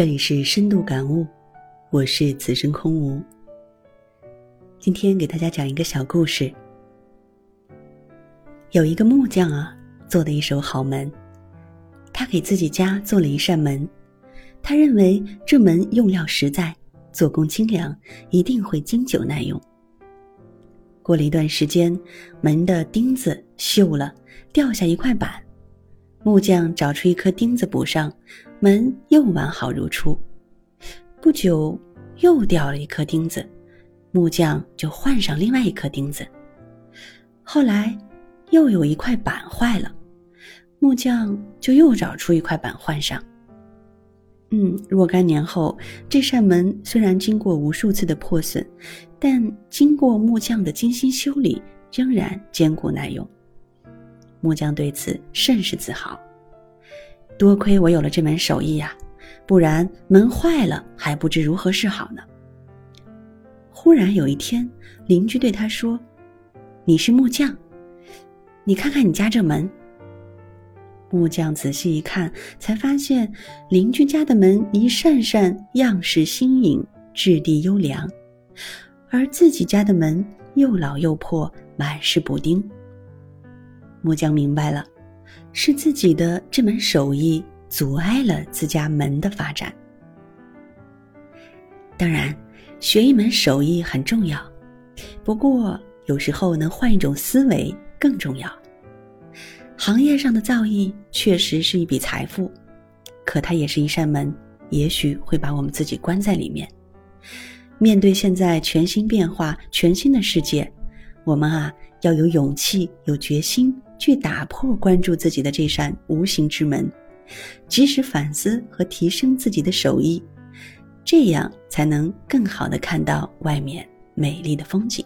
这里是深度感悟，我是此生空无。今天给大家讲一个小故事。有一个木匠啊，做的一手好门。他给自己家做了一扇门，他认为这门用料实在，做工精良，一定会经久耐用。过了一段时间，门的钉子锈了，掉下一块板。木匠找出一颗钉子补上，门又完好如初。不久，又掉了一颗钉子，木匠就换上另外一颗钉子。后来，又有一块板坏了，木匠就又找出一块板换上。嗯，若干年后，这扇门虽然经过无数次的破损，但经过木匠的精心修理，仍然坚固耐用。木匠对此甚是自豪。多亏我有了这门手艺呀，不然门坏了还不知如何是好呢。忽然有一天，邻居对他说：“你是木匠，你看看你家这门。”木匠仔细一看，才发现邻居家的门一扇扇样式新颖，质地优良，而自己家的门又老又破，满是补丁。木匠明白了，是自己的这门手艺阻碍了自家门的发展。当然，学一门手艺很重要，不过有时候能换一种思维更重要。行业上的造诣确实是一笔财富，可它也是一扇门，也许会把我们自己关在里面。面对现在全新变化、全新的世界，我们啊要有勇气、有决心。去打破关注自己的这扇无形之门，及时反思和提升自己的手艺，这样才能更好的看到外面美丽的风景。